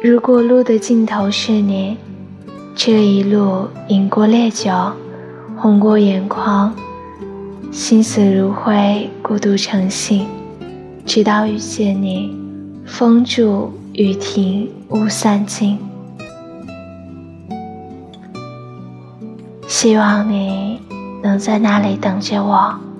如果路的尽头是你这一路饮过烈酒红过眼眶心死如灰孤独成性直到遇见你风住雨停雾散尽希望你能在那里等着我。